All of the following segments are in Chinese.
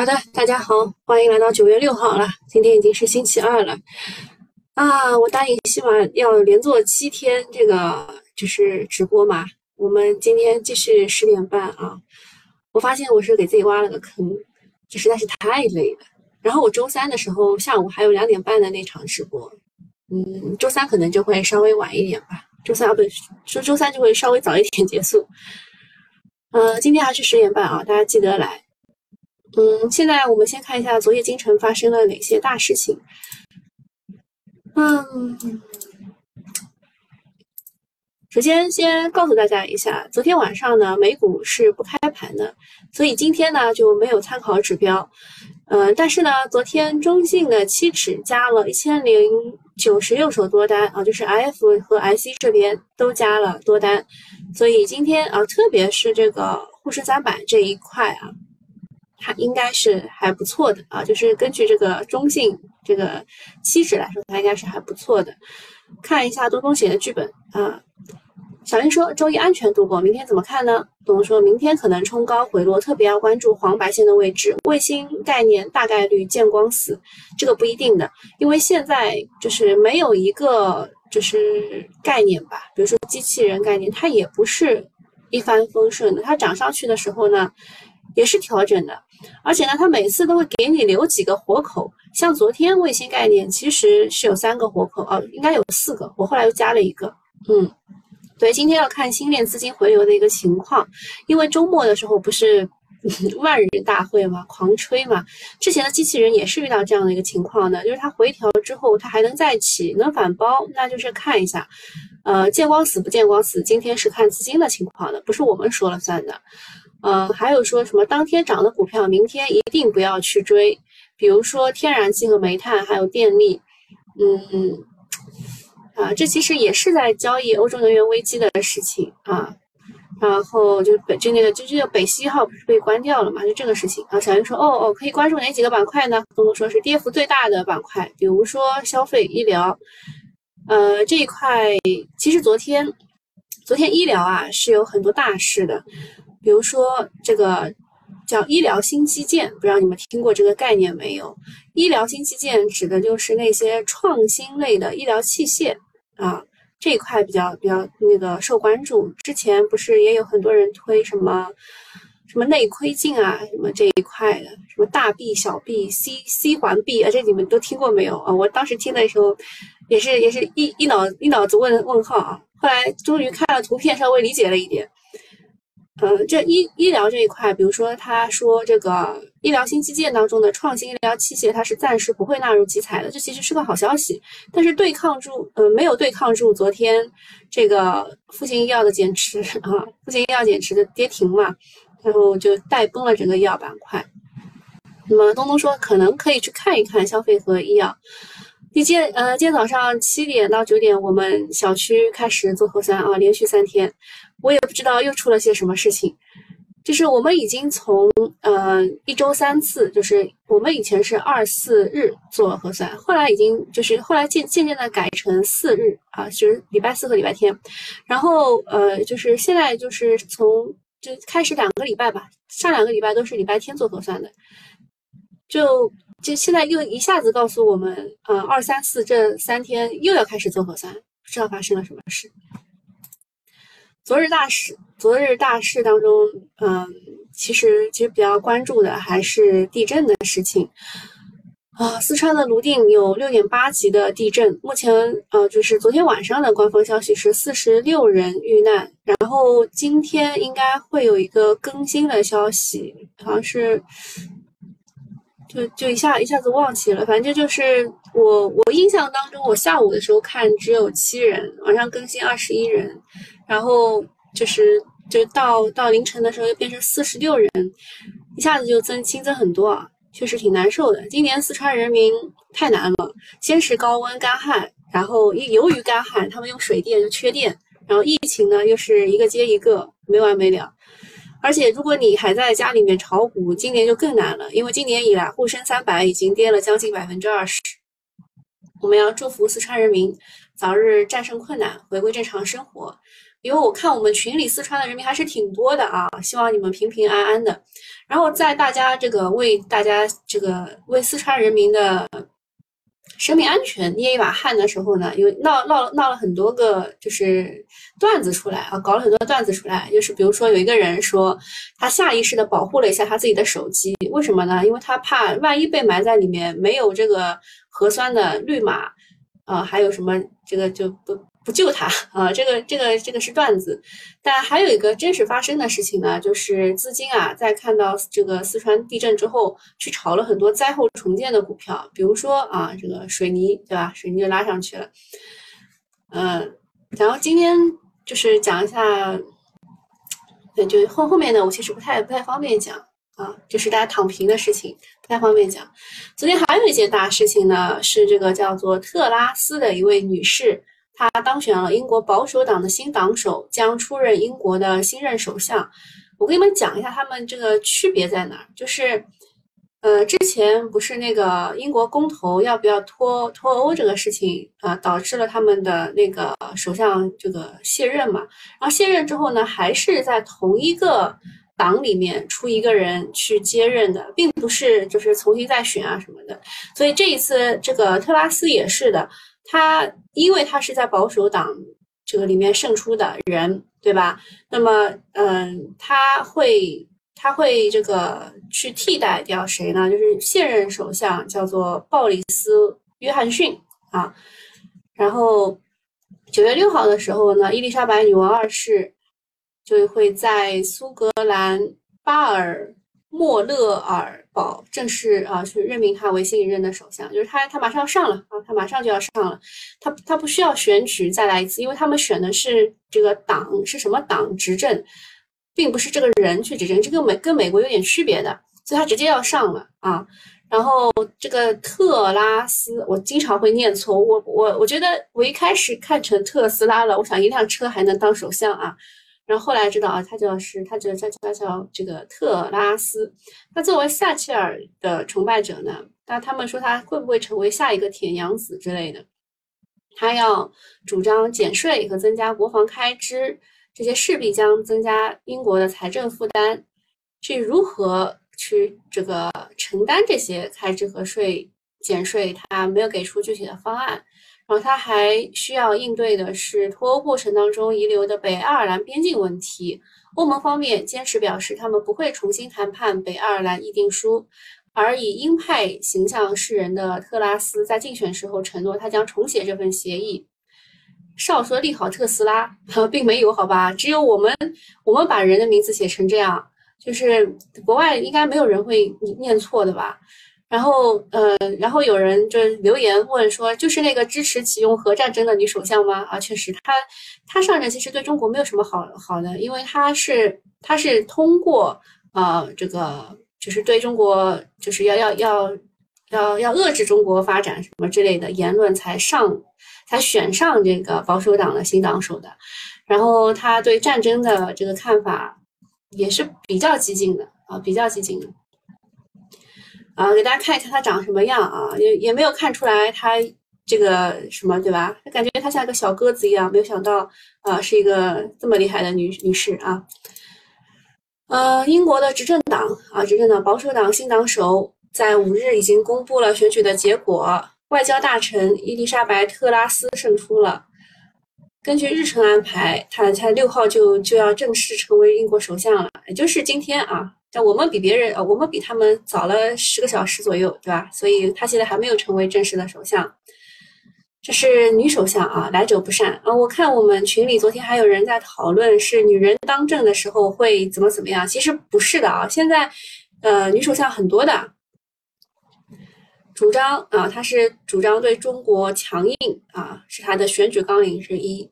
好的，大家好，欢迎来到九月六号了，今天已经是星期二了啊！我答应希望要连做七天这个就是直播嘛，我们今天继续十点半啊。我发现我是给自己挖了个坑，这实在是太累了。然后我周三的时候下午还有两点半的那场直播，嗯，周三可能就会稍微晚一点吧。周三啊，不，周周三就会稍微早一点结束。呃，今天还是十点半啊，大家记得来。嗯，现在我们先看一下昨夜京城发生了哪些大事情。嗯，首先先告诉大家一下，昨天晚上呢，美股是不开盘的，所以今天呢就没有参考指标。嗯，但是呢，昨天中信的期指加了一千零九十六手多单啊，就是 IF 和 IC 这边都加了多单，所以今天啊，特别是这个沪深三百这一块啊。它应该是还不错的啊，就是根据这个中性这个期指来说，它应该是还不错的。看一下多风险的剧本啊。小林说周一安全度过，明天怎么看呢？东东说明天可能冲高回落，特别要关注黄白线的位置。卫星概念大概率见光死，这个不一定的，因为现在就是没有一个就是概念吧，比如说机器人概念，它也不是一帆风顺的，它涨上去的时候呢。也是调整的，而且呢，它每次都会给你留几个活口。像昨天卫星概念其实是有三个活口哦，应该有四个，我后来又加了一个。嗯，对，今天要看新链资金回流的一个情况，因为周末的时候不是 万人大会嘛，狂吹嘛。之前的机器人也是遇到这样的一个情况的，就是它回调之后，它还能再起，能反包，那就是看一下，呃，见光死不见光死。今天是看资金的情况的，不是我们说了算的。呃，还有说什么当天涨的股票，明天一定不要去追，比如说天然气和煤炭，还有电力，嗯，啊，这其实也是在交易欧洲能源危机的事情啊。然后就是北就那个就这个北溪号不是被关掉了嘛，就这个事情啊。小云说，哦哦，可以关注哪几个板块呢？东东说是跌幅最大的板块，比如说消费、医疗，呃，这一块其实昨天昨天医疗啊是有很多大事的。比如说这个叫医疗新基建，不知道你们听过这个概念没有？医疗新基建指的就是那些创新类的医疗器械啊，这一块比较比较那个受关注。之前不是也有很多人推什么什么内窥镜啊，什么这一块的，什么大臂、小臂、C C 环臂啊，这你们都听过没有啊？我当时听的时候也是也是一一脑一脑子问问号啊，后来终于看了图片，稍微理解了一点。呃，这医医疗这一块，比如说他说这个医疗新基建当中的创新医疗器械，它是暂时不会纳入集采的，这其实是个好消息。但是对抗住，呃，没有对抗住昨天这个复星医药的减持啊，复星医药减持的跌停嘛，然后就带崩了整个医药板块。那么东东说，可能可以去看一看消费和医药。今天呃，今天早上七点到九点，我们小区开始做核酸啊，连续三天。我也不知道又出了些什么事情，就是我们已经从呃一周三次，就是我们以前是二四日做核酸，后来已经就是后来渐渐渐的改成四日啊，就是礼拜四和礼拜天，然后呃就是现在就是从就开始两个礼拜吧，上两个礼拜都是礼拜天做核酸的，就就现在又一下子告诉我们，呃二三四这三天又要开始做核酸，不知道发生了什么事。昨日大事，昨日大事当中，嗯，其实其实比较关注的还是地震的事情啊。四川的泸定有六点八级的地震，目前呃，就是昨天晚上的官方消息是四十六人遇难，然后今天应该会有一个更新的消息，好像是就就一下一下子忘记了，反正就是我我印象当中，我下午的时候看只有七人，晚上更新二十一人。然后就是，就到到凌晨的时候又变成四十六人，一下子就增新增很多啊，确实挺难受的。今年四川人民太难了，先是高温干旱，然后由于干旱，他们用水电就缺电，然后疫情呢又是一个接一个，没完没了。而且如果你还在家里面炒股，今年就更难了，因为今年以来沪深三百已经跌了将近百分之二十。我们要祝福四川人民早日战胜困难，回归正常生活。因为我看我们群里四川的人民还是挺多的啊，希望你们平平安安的。然后在大家这个为大家这个为四川人民的生命安全捏一把汗的时候呢，有闹闹闹了很多个就是段子出来啊，搞了很多段子出来，就是比如说有一个人说他下意识的保护了一下他自己的手机，为什么呢？因为他怕万一被埋在里面没有这个核酸的绿码，啊，还有什么这个就不。不救他啊！这个、这个、这个是段子，但还有一个真实发生的事情呢，就是资金啊，在看到这个四川地震之后，去炒了很多灾后重建的股票，比如说啊，这个水泥，对吧？水泥就拉上去了。嗯，然后今天就是讲一下，对，就后后面呢，我其实不太不太方便讲啊，就是大家躺平的事情不太方便讲。昨天还有一件大事情呢，是这个叫做特拉斯的一位女士。他当选了英国保守党的新党首，将出任英国的新任首相。我给你们讲一下他们这个区别在哪儿，就是，呃，之前不是那个英国公投要不要脱脱欧这个事情啊，导致了他们的那个首相这个卸任嘛。然后卸任之后呢，还是在同一个党里面出一个人去接任的，并不是就是重新再选啊什么的。所以这一次这个特拉斯也是的。他因为他是在保守党这个里面胜出的人，对吧？那么，嗯，他会他会这个去替代掉谁呢？就是现任首相叫做鲍里斯·约翰逊啊。然后九月六号的时候呢，伊丽莎白女王二世就会在苏格兰巴尔莫勒尔。保正式啊，去任命他为新一任的首相，就是他，他马上要上了啊，他马上就要上了，他他不需要选举再来一次，因为他们选的是这个党是什么党执政，并不是这个人去执政，这个美跟美国有点区别的，所以他直接要上了啊。然后这个特拉斯，我经常会念错，我我我觉得我一开始看成特斯拉了，我想一辆车还能当首相啊。然后后来知道啊，他就是他叫叫叫叫这个特拉斯。他作为撒切尔的崇拜者呢，那他们说他会不会成为下一个铁娘子之类的？他要主张减税和增加国防开支，这些势必将增加英国的财政负担。至于如何去这个承担这些开支和税减税，他没有给出具体的方案。然后他还需要应对的是脱欧过程当中遗留的北爱尔兰边境问题。欧盟方面坚持表示，他们不会重新谈判北爱尔兰议定书。而以鹰派形象示人的特拉斯在竞选时候承诺，他将重写这份协议。少说利好特斯拉，并没有好吧？只有我们，我们把人的名字写成这样，就是国外应该没有人会念错的吧？然后，呃，然后有人就留言问说，就是那个支持启用核战争的女首相吗？啊，确实，她她上任其实对中国没有什么好好的，因为她是她是通过呃这个就是对中国就是要要要要要遏制中国发展什么之类的言论才上才选上这个保守党的新党首的，然后他对战争的这个看法也是比较激进的啊，比较激进的。啊，给大家看一下她长什么样啊，也也没有看出来她这个什么，对吧？感觉她像个小鸽子一样，没有想到啊，是一个这么厉害的女女士啊。呃，英国的执政党啊，执政党保守党新党首在五日已经公布了选举的结果，外交大臣伊丽莎白特拉斯胜出了。根据日程安排，她她六号就就要正式成为英国首相了，也就是今天啊。但我们比别人，呃，我们比他们早了十个小时左右，对吧？所以他现在还没有成为正式的首相。这是女首相啊，来者不善啊！我看我们群里昨天还有人在讨论，是女人当政的时候会怎么怎么样？其实不是的啊，现在，呃，女首相很多的，主张啊，她是主张对中国强硬啊，是她的选举纲领之一，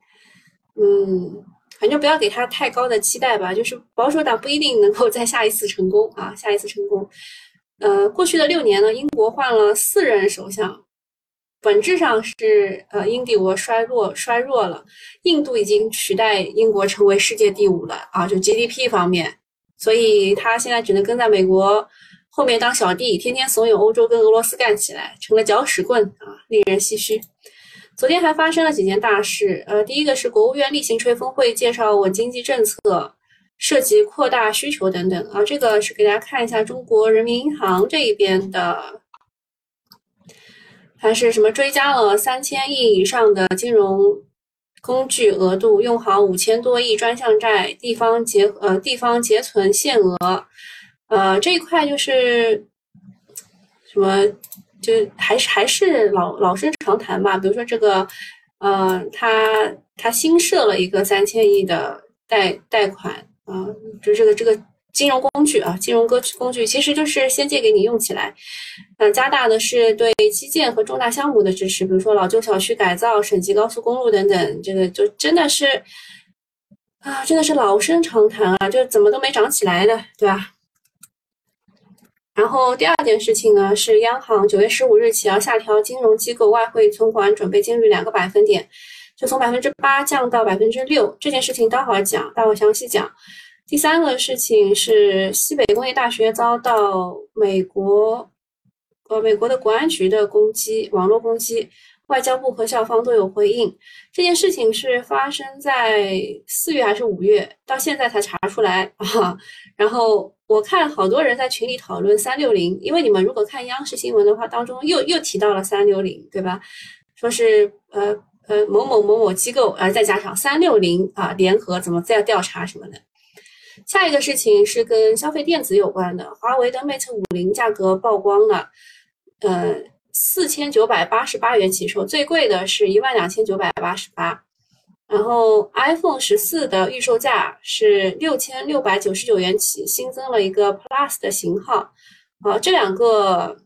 嗯。反正不要给他太高的期待吧，就是保守党不一定能够在下一次成功啊，下一次成功。呃，过去的六年呢，英国换了四任首相，本质上是呃英帝国衰弱衰弱了，印度已经取代英国成为世界第五了啊，就 GDP 方面，所以他现在只能跟在美国后面当小弟，天天怂恿欧洲跟俄罗斯干起来，成了搅屎棍啊，令人唏嘘。昨天还发生了几件大事，呃，第一个是国务院例行吹风会介绍稳经济政策，涉及扩大需求等等啊。这个是给大家看一下中国人民银行这一边的，还是什么追加了三千亿以上的金融工具额度，用好五千多亿专项债，地方结呃地方结存限额，呃这一块就是什么？就还是还是老老生常谈吧，比如说这个，呃，他他新设了一个三千亿的贷贷款啊，就这个这个金融工具啊，金融工具工具其实就是先借给你用起来，呃，加大的是对基建和重大项目的支持，比如说老旧小区改造、省级高速公路等等，这个就真的是啊，真的是老生常谈啊，就怎么都没涨起来的，对吧？然后第二件事情呢，是央行九月十五日起要下调金融机构外汇存款准备金率两个百分点，就从百分之八降到百分之六。这件事情待会儿讲，待会儿详细讲。第三个事情是西北工业大学遭到美国，呃，美国的国安局的攻击，网络攻击。外交部和校方都有回应，这件事情是发生在四月还是五月？到现在才查出来 啊！然后我看好多人在群里讨论三六零，因为你们如果看央视新闻的话，当中又又提到了三六零，对吧？说是呃呃某某某某机构，呃再加上三六零啊联合怎么再调查什么的。下一个事情是跟消费电子有关的，华为的 Mate 五零价格曝光了，呃。四千九百八十八元起售，最贵的是一万两千九百八十八。然后 iPhone 十四的预售价是六千六百九十九元起，新增了一个 Plus 的型号。啊，这两个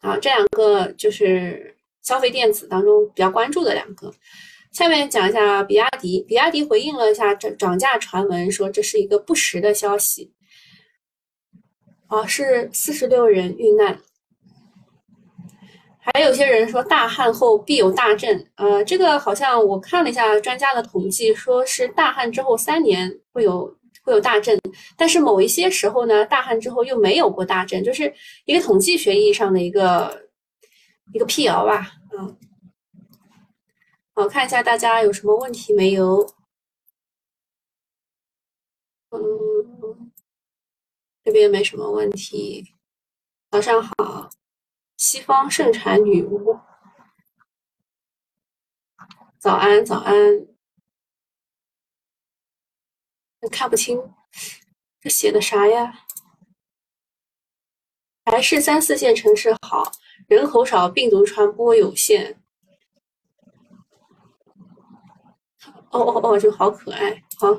啊，这两个就是消费电子当中比较关注的两个。下面讲一下比亚迪，比亚迪回应了一下涨涨价传闻，说这是一个不实的消息。啊，是四十六人遇难。还有些人说大旱后必有大震，呃，这个好像我看了一下专家的统计，说是大旱之后三年会有会有大震，但是某一些时候呢，大旱之后又没有过大震，就是一个统计学意义上的一个一个辟谣吧，嗯，好看一下大家有什么问题没有？嗯，这边没什么问题，早上好。西方盛产女巫。早安，早安。看不清，这写的啥呀？还是三四线城市好，人口少，病毒传播有限。哦哦哦，这个好可爱。好，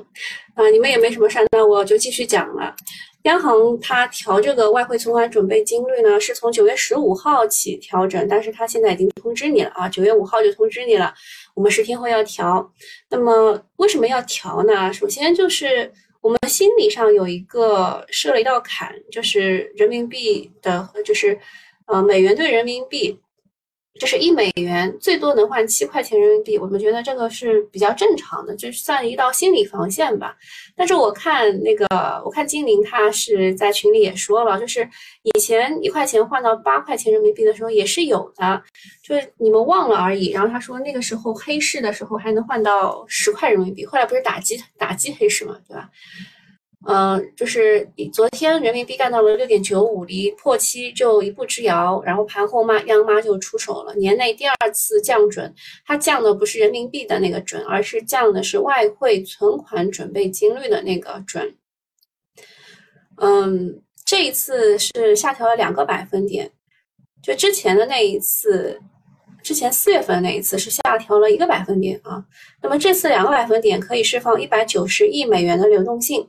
啊，你们也没什么事，那我就继续讲了。央行它调这个外汇存款准备金率呢，是从九月十五号起调整，但是它现在已经通知你了啊，九月五号就通知你了，我们十天后要调。那么为什么要调呢？首先就是我们心理上有一个设了一道坎，就是人民币的，就是呃美元对人民币。就是一美元最多能换七块钱人民币，我们觉得这个是比较正常的，就是算一道心理防线吧。但是我看那个，我看精灵他是在群里也说了，就是以前一块钱换到八块钱人民币的时候也是有的，就是你们忘了而已。然后他说那个时候黑市的时候还能换到十块人民币，后来不是打击打击黑市嘛，对吧？嗯，就是昨天人民币干到了六点九五，离破七就一步之遥。然后盘后嘛，央妈就出手了，年内第二次降准，它降的不是人民币的那个准，而是降的是外汇存款准备金率的那个准。嗯，这一次是下调了两个百分点，就之前的那一次，之前四月份那一次是下调了一个百分点啊。那么这次两个百分点可以释放一百九十亿美元的流动性。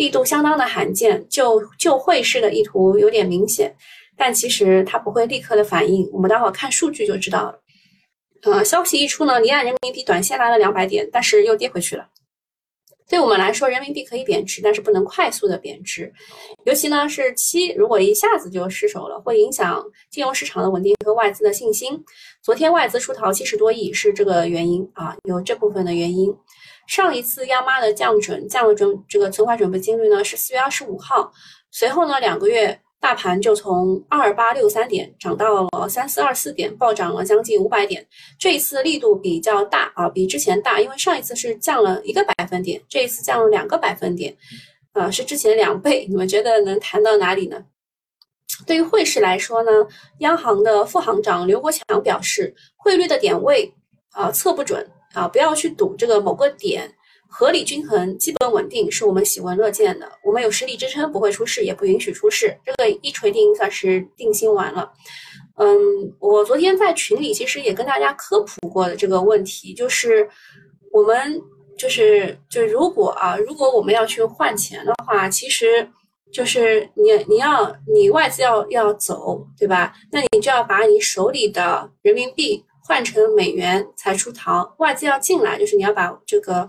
力度相当的罕见，就就汇市的意图有点明显，但其实它不会立刻的反应，我们待会儿看数据就知道了。呃，消息一出呢，离岸人民币短线来了两百点，但是又跌回去了。对我们来说，人民币可以贬值，但是不能快速的贬值，尤其呢是七，如果一下子就失守了，会影响金融市场的稳定和外资的信心。昨天外资出逃七十多亿，是这个原因啊，有这部分的原因。上一次央妈的降准降了准这个存款准备金率呢是四月二十五号，随后呢两个月大盘就从二八六三点涨到了三四二四点，暴涨了将近五百点。这一次力度比较大啊，比之前大，因为上一次是降了一个百分点，这一次降了两个百分点，啊，是之前两倍。你们觉得能谈到哪里呢？对于汇市来说呢，央行的副行长刘国强表示，汇率的点位啊测不准啊，不要去赌这个某个点，合理均衡、基本稳定是我们喜闻乐见的。我们有实力支撑，不会出事，也不允许出事，这个一锤定音算是定心丸了。嗯，我昨天在群里其实也跟大家科普过的这个问题，就是我们就是就如果啊，如果我们要去换钱的话，其实。就是你你要你外资要要走，对吧？那你就要把你手里的人民币换成美元才出逃。外资要进来，就是你要把这个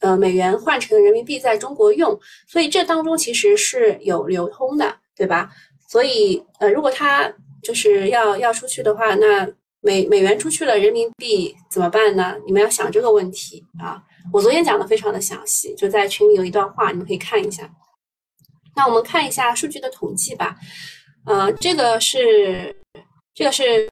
呃美元换成人民币在中国用。所以这当中其实是有流通的，对吧？所以呃，如果他就是要要出去的话，那美美元出去了，人民币怎么办呢？你们要想这个问题啊。我昨天讲的非常的详细，就在群里有一段话，你们可以看一下。那我们看一下数据的统计吧，呃，这个是这个是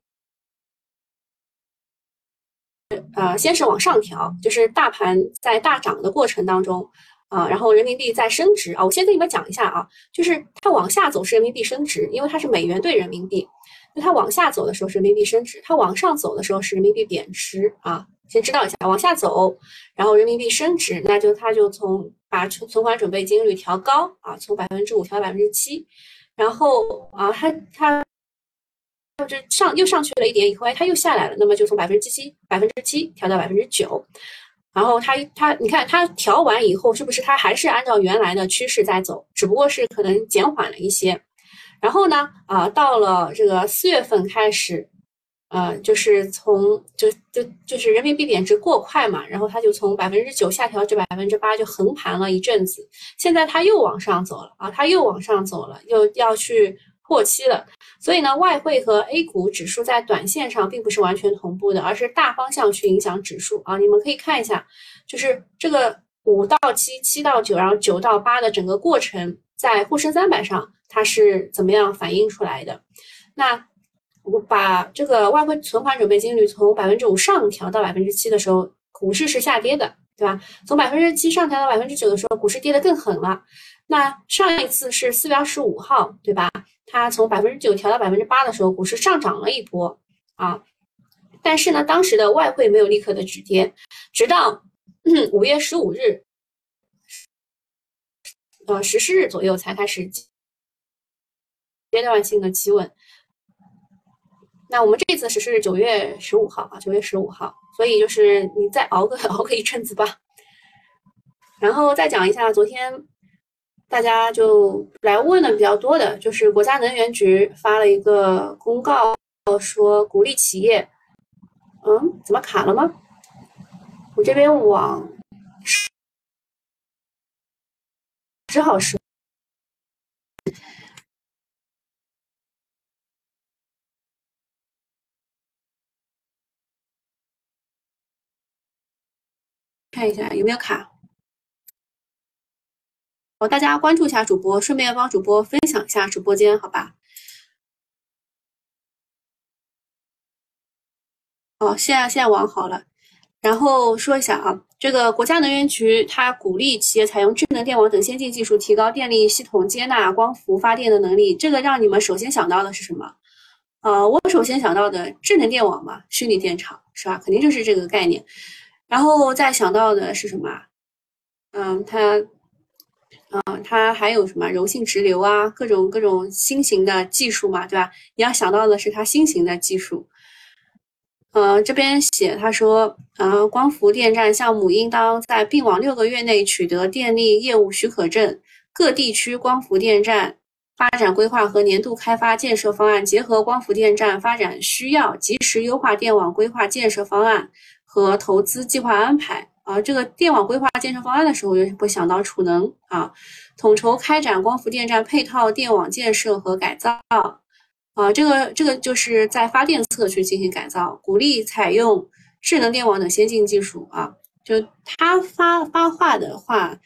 呃，先是往上调，就是大盘在大涨的过程当中啊，然后人民币在升值啊。我先跟你们讲一下啊，就是它往下走是人民币升值，因为它是美元兑人民币，那它往下走的时候是人民币升值，它往上走的时候是人民币贬值啊。先知道一下，往下走，然后人民币升值，那就它就从把存存款准备金率调高啊，从百分之五调到百分之七，然后啊，它它就上又上去了一点以后，哎，它又下来了，那么就从百分之七百分之七调到百分之九，然后它它你看它调完以后，是不是它还是按照原来的趋势在走，只不过是可能减缓了一些，然后呢啊，到了这个四月份开始。呃，就是从就就就是人民币贬值过快嘛，然后它就从百分之九下调至百分之八，就横盘了一阵子。现在它又往上走了啊，它又往上走了，又要去过期了。所以呢，外汇和 A 股指数在短线上并不是完全同步的，而是大方向去影响指数啊。你们可以看一下，就是这个五到七、七到九，然后九到八的整个过程，在沪深三百上它是怎么样反映出来的？那。我把这个外汇存款准备金率从百分之五上调到百分之七的时候，股市是下跌的，对吧？从百分之七上调到百分之九的时候，股市跌得更狠了。那上一次是四月二十五号，对吧？它从百分之九调到百分之八的时候，股市上涨了一波啊。但是呢，当时的外汇没有立刻的止跌，直到 五月十五日，呃，十四日左右才开始阶段性的企稳。那我们这次实施是九月十五号啊，九月十五号，所以就是你再熬个 熬个一阵子吧。然后再讲一下，昨天大家就来问的比较多的，就是国家能源局发了一个公告，说鼓励企业，嗯，怎么卡了吗？我这边网只好是。看一下有没有卡，大家关注一下主播，顺便帮主播分享一下直播间，好吧？哦，现在现在网好了，然后说一下啊，这个国家能源局它鼓励企业采用智能电网等先进技术，提高电力系统接纳光伏发电的能力。这个让你们首先想到的是什么？呃，我首先想到的智能电网嘛，虚拟电厂是吧？肯定就是这个概念。然后再想到的是什么？嗯，它，嗯，它还有什么柔性直流啊，各种各种新型的技术嘛，对吧？你要想到的是它新型的技术。呃，这边写他说，呃，光伏电站项目应当在并网六个月内取得电力业务许可证。各地区光伏电站发展规划和年度开发建设方案，结合光伏电站发展需要，及时优化电网规划建设方案。和投资计划安排啊，这个电网规划建设方案的时候，就会想到储能啊，统筹开展光伏电站配套电网建设和改造啊，这个这个就是在发电侧去进行改造，鼓励采用智能电网等先进技术啊。就他发发话的话，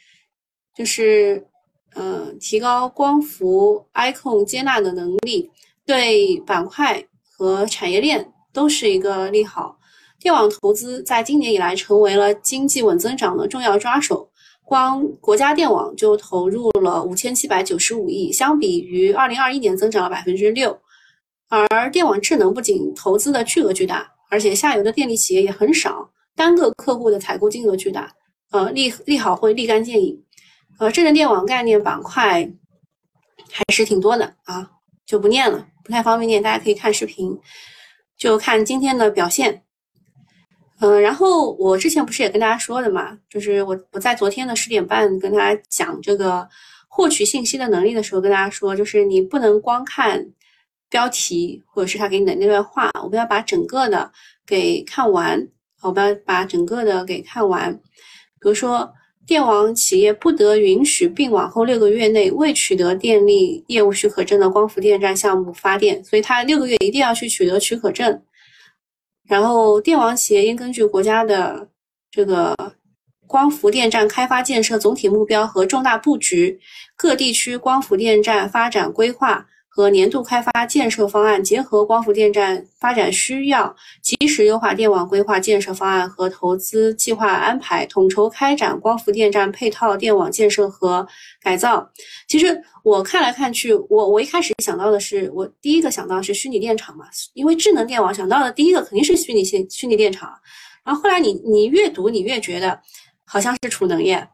就是嗯，提高光伏 icon 接纳的能力，对板块和产业链都是一个利好。电网投资在今年以来成为了经济稳增长的重要抓手，光国家电网就投入了五千七百九十五亿，相比于二零二一年增长了百分之六。而电网智能不仅投资的巨额巨大，而且下游的电力企业也很少，单个客户的采购金额巨大，呃，利利好会立竿见影。呃，智能电网概念板块还是挺多的啊，就不念了，不太方便念，大家可以看视频，就看今天的表现。嗯，然后我之前不是也跟大家说的嘛，就是我我在昨天的十点半跟大家讲这个获取信息的能力的时候，跟大家说，就是你不能光看标题或者是他给你的那段话，我们要把整个的给看完，我们要把整个的给看完，比如说。电网企业不得允许并网后六个月内未取得电力业务许可证的光伏电站项目发电，所以它六个月一定要去取得许可证。然后，电网企业应根据国家的这个光伏电站开发建设总体目标和重大布局、各地区光伏电站发展规划。和年度开发建设方案结合光伏电站发展需要，及时优化电网规划建设方案和投资计划安排，统筹开展光伏电站配套电网建设和改造。其实我看来看去，我我一开始想到的是，我第一个想到是虚拟电厂嘛，因为智能电网想到的第一个肯定是虚拟线虚拟电厂。然后后来你你越读你越觉得好像是储能业，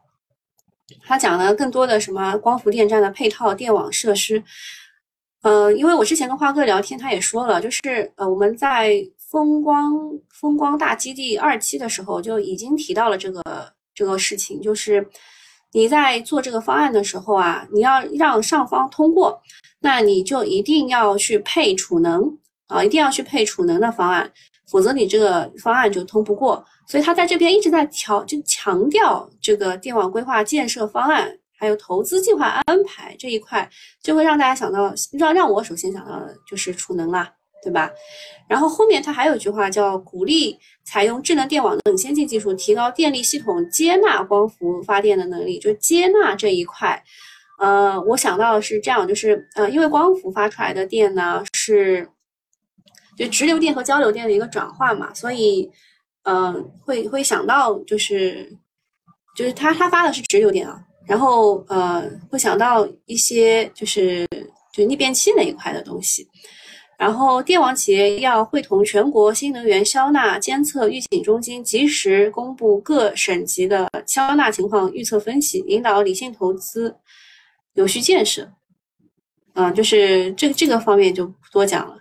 他讲了更多的什么光伏电站的配套电网设施。呃，因为我之前跟花哥聊天，他也说了，就是呃，我们在风光风光大基地二期的时候就已经提到了这个这个事情，就是你在做这个方案的时候啊，你要让上方通过，那你就一定要去配储能啊，一定要去配储能的方案，否则你这个方案就通不过。所以他在这边一直在调，就强调这个电网规划建设方案。还有投资计划安排这一块，就会让大家想到，让让我首先想到的就是储能啦，对吧？然后后面他还有一句话叫鼓励采用智能电网等先进技术，提高电力系统接纳光伏发电的能力。就接纳这一块，呃，我想到的是这样，就是呃，因为光伏发出来的电呢是就直流电和交流电的一个转换嘛，所以嗯，会会想到就是就是它它发的是直流电啊。然后呃，会想到一些就是就逆变器那一块的东西。然后电网企业要会同全国新能源消纳监测预警中心，及时公布各省级的消纳情况预测分析，引导理性投资、有序建设。嗯，就是这这个方面就不多讲了。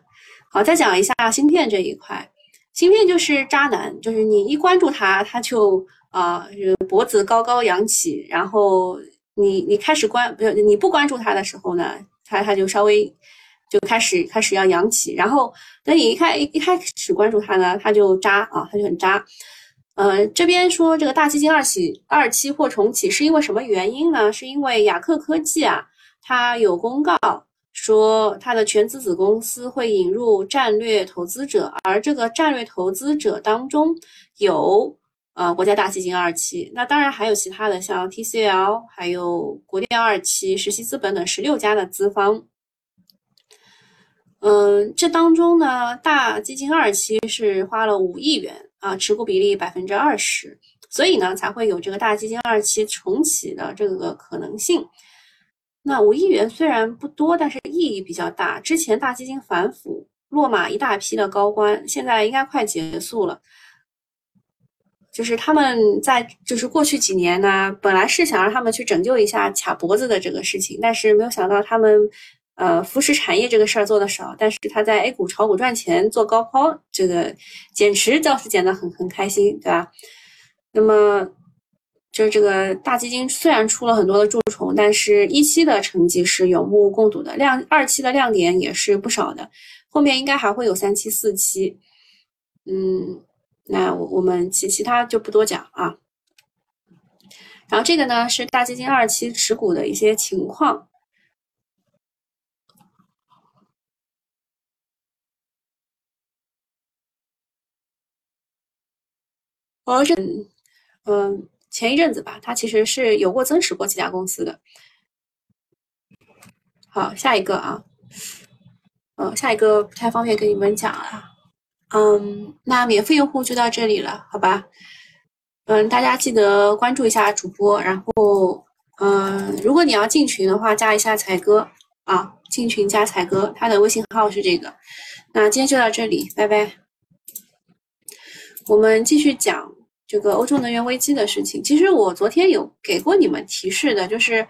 好，再讲一下芯片这一块。芯片就是渣男，就是你一关注它，它就。啊，脖子高高扬起，然后你你开始关不是你不关注它的时候呢，它它就稍微就开始开始要扬起，然后等你一开一开始关注它呢，它就扎啊，它就很扎。呃，这边说这个大基金二起二期或重启是因为什么原因呢？是因为雅克科技啊，它有公告说它的全资子公司会引入战略投资者，而这个战略投资者当中有。呃，国家大基金二期，那当然还有其他的，像 TCL，还有国电二期、实习资本等十六家的资方。嗯，这当中呢，大基金二期是花了五亿元啊，持股比例百分之二十，所以呢，才会有这个大基金二期重启的这个可能性。那五亿元虽然不多，但是意义比较大。之前大基金反腐落马一大批的高官，现在应该快结束了。就是他们在就是过去几年呢，本来是想让他们去拯救一下卡脖子的这个事情，但是没有想到他们，呃，扶持产业这个事儿做的少，但是他在 A 股炒股赚钱做高抛，这个减持倒是减得很很开心，对吧？那么就是这个大基金虽然出了很多的蛀虫，但是一期的成绩是有目共睹的，亮二期的亮点也是不少的，后面应该还会有三期、四期，嗯。那我我们其其他就不多讲啊。然后这个呢是大基金二期持股的一些情况。哦，这嗯，前一阵子吧，它其实是有过增持过几家公司的。好，下一个啊，呃，下一个不太方便跟你们讲了。嗯，那免费用户就到这里了，好吧？嗯，大家记得关注一下主播，然后，嗯，如果你要进群的话，加一下才哥啊，进群加才哥，他的微信号是这个。那今天就到这里，拜拜。我们继续讲这个欧洲能源危机的事情。其实我昨天有给过你们提示的，就是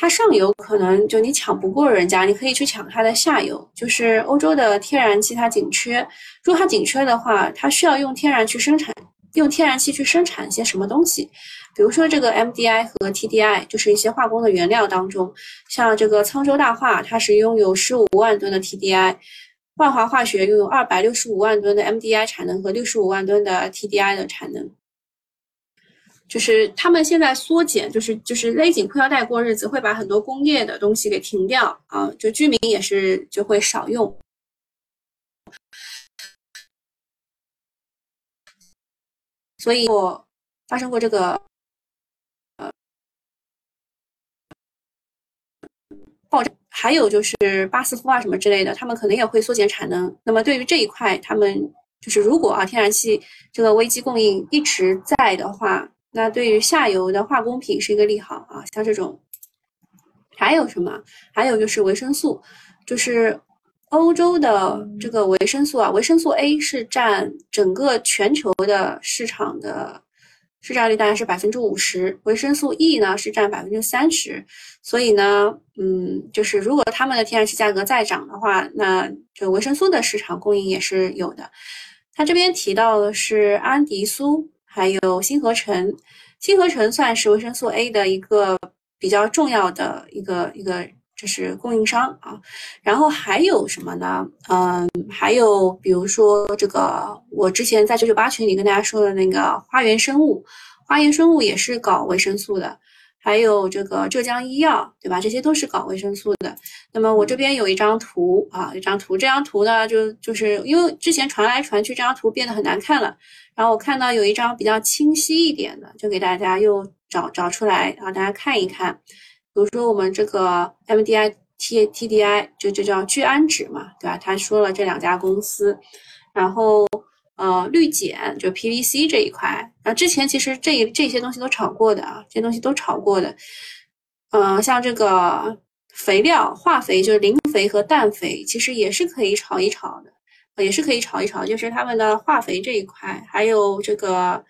它上游可能就你抢不过人家，你可以去抢它的下游，就是欧洲的天然气它紧缺，如果它紧缺的话，它需要用天然去生产。用天然气去生产一些什么东西，比如说这个 MDI 和 TDI，就是一些化工的原料当中，像这个沧州大化，它是拥有十五万吨的 TDI，万华化学拥有二百六十五万吨的 MDI 产能和六十五万吨的 TDI 的产能，就是他们现在缩减，就是就是勒紧裤腰带过日子，会把很多工业的东西给停掉啊，就居民也是就会少用。所以，我发生过这个呃爆炸，还有就是巴斯夫啊什么之类的，他们可能也会缩减产能。那么对于这一块，他们就是如果啊天然气这个危机供应一直在的话，那对于下游的化工品是一个利好啊。像这种还有什么？还有就是维生素，就是。欧洲的这个维生素啊，维生素 A 是占整个全球的市场的市占率大概是百分之五十，维生素 E 呢是占百分之三十，所以呢，嗯，就是如果他们的天然气价格再涨的话，那这维生素的市场供应也是有的。他这边提到的是安迪苏，还有新合成，新合成算是维生素 A 的一个比较重要的一个一个。这是供应商啊，然后还有什么呢？嗯，还有比如说这个，我之前在九九八群里跟大家说的那个花园生物，花园生物也是搞维生素的，还有这个浙江医药，对吧？这些都是搞维生素的。那么我这边有一张图啊，一张图，这张图呢，就就是因为之前传来传去，这张图变得很难看了，然后我看到有一张比较清晰一点的，就给大家又找找出来，让大家看一看。比如说我们这个 MDI、T、TDI 就就叫聚氨酯嘛，对吧？他说了这两家公司，然后呃氯碱就 PVC 这一块，然后之前其实这这些东西都炒过的啊，这些东西都炒过的。呃，像这个肥料、化肥就是磷肥和氮肥，其实也是可以炒一炒的，也是可以炒一炒，就是他们的化肥这一块，还有这个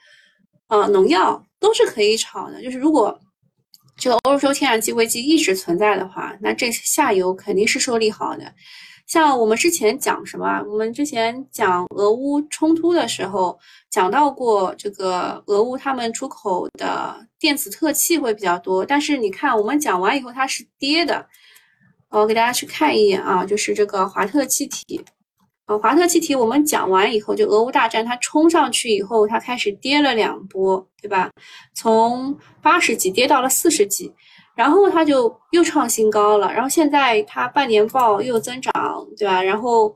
呃农药都是可以炒的，就是如果。这个欧洲天然气危机一直存在的话，那这下游肯定是受利好的。像我们之前讲什么？我们之前讲俄乌冲突的时候，讲到过这个俄乌他们出口的电子特气会比较多。但是你看，我们讲完以后它是跌的。我给大家去看一眼啊，就是这个华特气体。呃，华特气体我们讲完以后，就俄乌大战它冲上去以后，它开始跌了两波，对吧？从八十几跌到了四十几，然后它就又创新高了。然后现在它半年报又增长，对吧？然后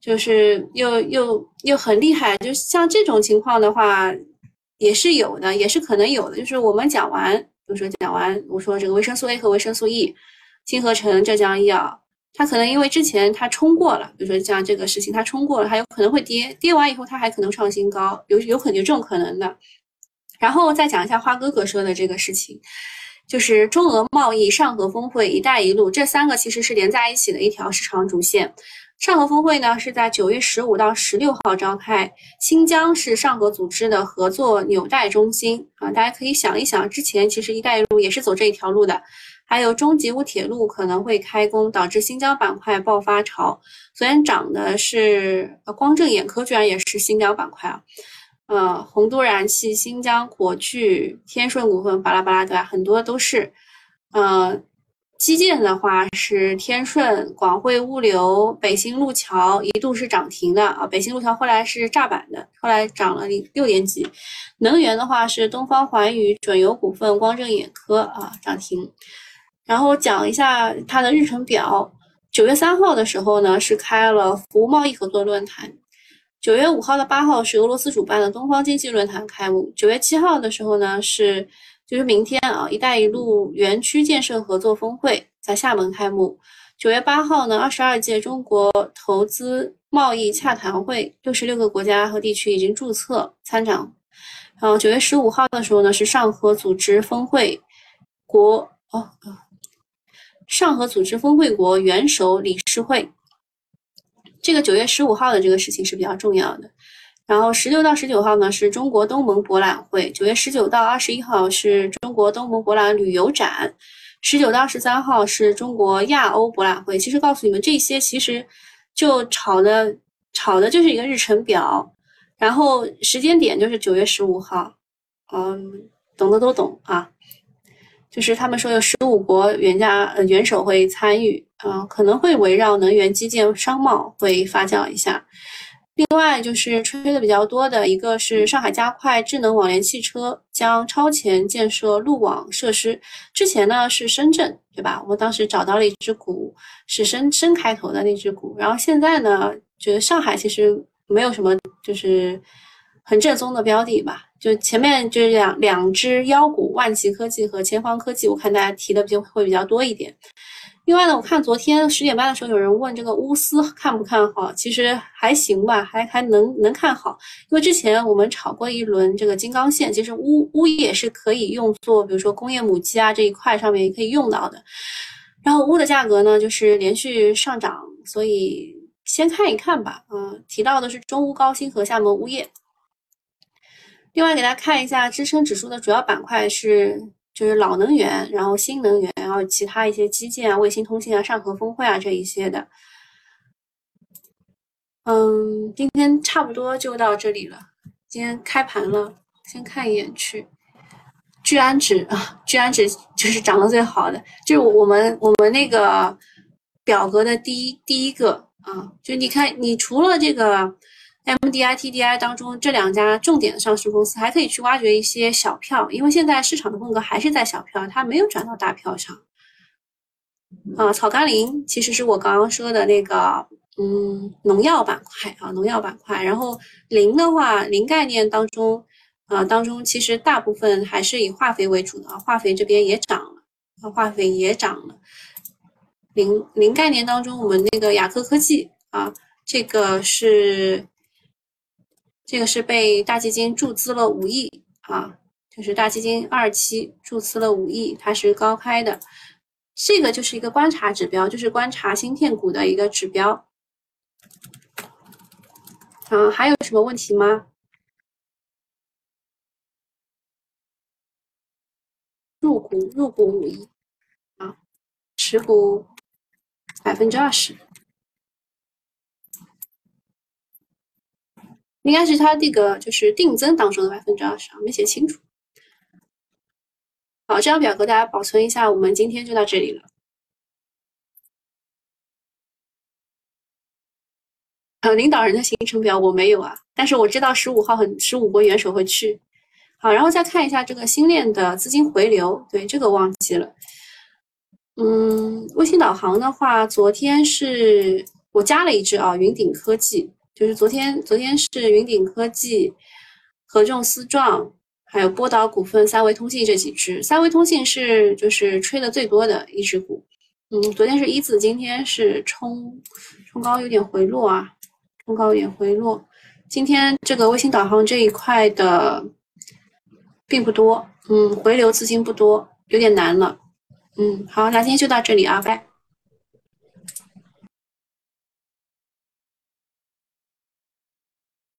就是又又又很厉害，就像这种情况的话，也是有的，也是可能有的。就是我们讲完，比如说讲完，我说这个维生素 A 和维生素 E，新合成、浙江医药。它可能因为之前它冲过了，比如说像这个事情它冲过了，它有可能会跌，跌完以后它还可能创新高，有有可能有这种可能的。然后再讲一下花哥哥说的这个事情，就是中俄贸易、上合峰会、一带一路这三个其实是连在一起的一条市场主线。上合峰会呢是在九月十五到十六号召开，新疆是上合组织的合作纽带中心啊，大家可以想一想，之前其实一带一路也是走这一条路的。还有中吉乌铁路可能会开工，导致新疆板块爆发潮。昨天涨的是光正眼科，居然也是新疆板块啊。呃，洪都燃气、新疆火炬、天顺股份，巴拉巴拉对吧？很多都是。呃，基建的话是天顺、广汇物流、北新路桥一度是涨停的啊。北新路桥后来是炸板的，后来涨了六点几。能源的话是东方环宇、准油股份、光正眼科啊涨停。然后讲一下它的日程表。九月三号的时候呢，是开了服务贸易合作论坛。九月五号到八号是俄罗斯主办的东方经济论坛开幕。九月七号的时候呢，是就是明天啊，一带一路园区建设合作峰会在厦门开幕。九月八号呢，二十二届中国投资贸易洽谈会，六十六个国家和地区已经注册参展。然后九月十五号的时候呢，是上合组织峰会国哦，上合组织峰会国元首理事会。这个九月十五号的这个事情是比较重要的。然后十六到十九号呢，是中国东盟博览会。九月十九到二十一号是中国东盟博览旅游展。十九到十三号是中国亚欧博览会。其实告诉你们这些，其实就炒的炒的就是一个日程表，然后时间点就是九月十五号。嗯，懂的都懂啊。就是他们说有十五国元家呃元首会参与，啊，可能会围绕能源、基建、商贸会发酵一下。另外就是吹的比较多的一个是上海加快智能网联汽车将超前建设路网设施。之前呢是深圳，对吧？我们当时找到了一只股，是深深开头的那只股。然后现在呢，觉得上海其实没有什么就是很正宗的标的吧。就前面就是两两只妖股，万奇科技和前方科技，我看大家提的就会比较多一点。另外呢，我看昨天十点半的时候有人问这个钨丝看不看好，其实还行吧，还还能能看好。因为之前我们炒过一轮这个金刚线，其实钨钨也是可以用作，比如说工业母机啊这一块上面也可以用到的。然后钨的价格呢就是连续上涨，所以先看一看吧。嗯，提到的是中钨高新和厦门钨业。另外给大家看一下支撑指数的主要板块是。就是老能源，然后新能源，然后其他一些基建啊、卫星通信啊、上合峰会啊这一些的。嗯，今天差不多就到这里了。今天开盘了，先看一眼去。聚氨酯啊，聚氨酯就是涨得最好的，就是我们我们那个表格的第一第一个啊，就你看，你除了这个。MDI、TDI 当中这两家重点的上市公司，还可以去挖掘一些小票，因为现在市场的风格还是在小票，它没有转到大票上。啊，草甘膦其实是我刚刚说的那个，嗯，农药板块啊，农药板块。然后磷的话，磷概念当中，啊，当中其实大部分还是以化肥为主的，化肥这边也涨了，化肥也涨了。磷磷概念当中，我们那个雅科科技啊，这个是。这个是被大基金注资了五亿啊，就是大基金二期注资了五亿，它是高开的，这个就是一个观察指标，就是观察芯片股的一个指标。啊，还有什么问题吗？入股入股五亿啊，持股百分之二十。应该是它这个就是定增当中的百分之二十啊，没写清楚。好，这张表格大家保存一下，我们今天就到这里了。呃，领导人的行程表我没有啊，但是我知道十五号很十五国元首会去。好，然后再看一下这个新链的资金回流，对这个忘记了。嗯，卫星导航的话，昨天是我加了一只啊，云顶科技。就是昨天，昨天是云顶科技、合众思壮，还有波导股份、三维通信这几只。三维通信是就是吹的最多的一只股。嗯，昨天是一字，今天是冲冲高有点回落啊，冲高有点回落。今天这个卫星导航这一块的并不多，嗯，回流资金不多，有点难了。嗯，好，那今天就到这里啊，拜。